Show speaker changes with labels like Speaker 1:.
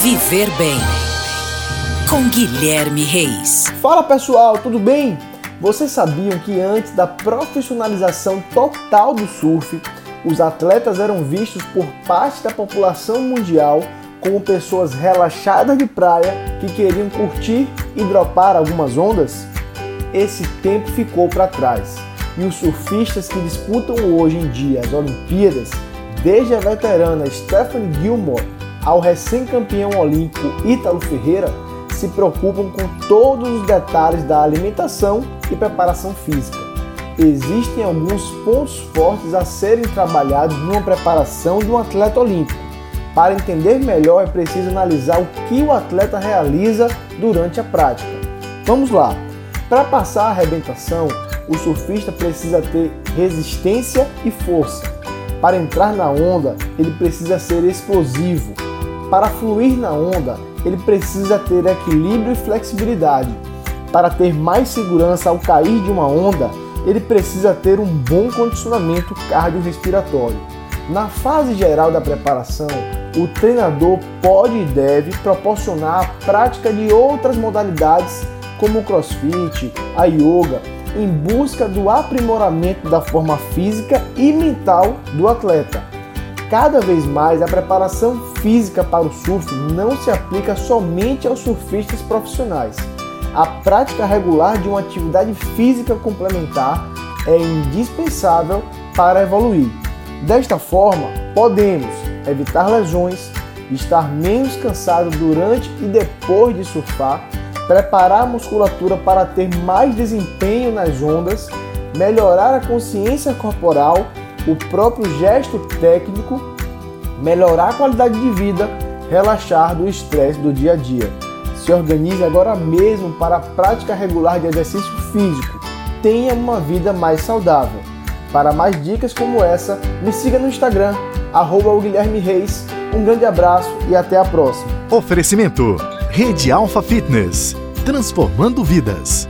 Speaker 1: Viver Bem com Guilherme Reis.
Speaker 2: Fala pessoal, tudo bem? Vocês sabiam que antes da profissionalização total do surf, os atletas eram vistos por parte da população mundial como pessoas relaxadas de praia que queriam curtir e dropar algumas ondas? Esse tempo ficou para trás e os surfistas que disputam hoje em dia as Olimpíadas, desde a veterana Stephanie Gilmore ao recém-campeão olímpico Ítalo Ferreira, se preocupam com todos os detalhes da alimentação e preparação física. Existem alguns pontos fortes a serem trabalhados numa preparação de um atleta olímpico. Para entender melhor, é preciso analisar o que o atleta realiza durante a prática. Vamos lá! Para passar a arrebentação, o surfista precisa ter resistência e força. Para entrar na onda, ele precisa ser explosivo, para fluir na onda, ele precisa ter equilíbrio e flexibilidade. Para ter mais segurança ao cair de uma onda, ele precisa ter um bom condicionamento cardiorrespiratório. Na fase geral da preparação, o treinador pode e deve proporcionar a prática de outras modalidades como o crossfit, a yoga, em busca do aprimoramento da forma física e mental do atleta. Cada vez mais a preparação física para o surf não se aplica somente aos surfistas profissionais. A prática regular de uma atividade física complementar é indispensável para evoluir. Desta forma, podemos evitar lesões, estar menos cansado durante e depois de surfar, preparar a musculatura para ter mais desempenho nas ondas, melhorar a consciência corporal o próprio gesto técnico, melhorar a qualidade de vida, relaxar do estresse do dia a dia. Se organize agora mesmo para a prática regular de exercício físico. Tenha uma vida mais saudável. Para mais dicas como essa, me siga no Instagram, arroba Guilherme Reis. Um grande abraço e até a próxima.
Speaker 3: Oferecimento: Rede Alfa Fitness transformando vidas.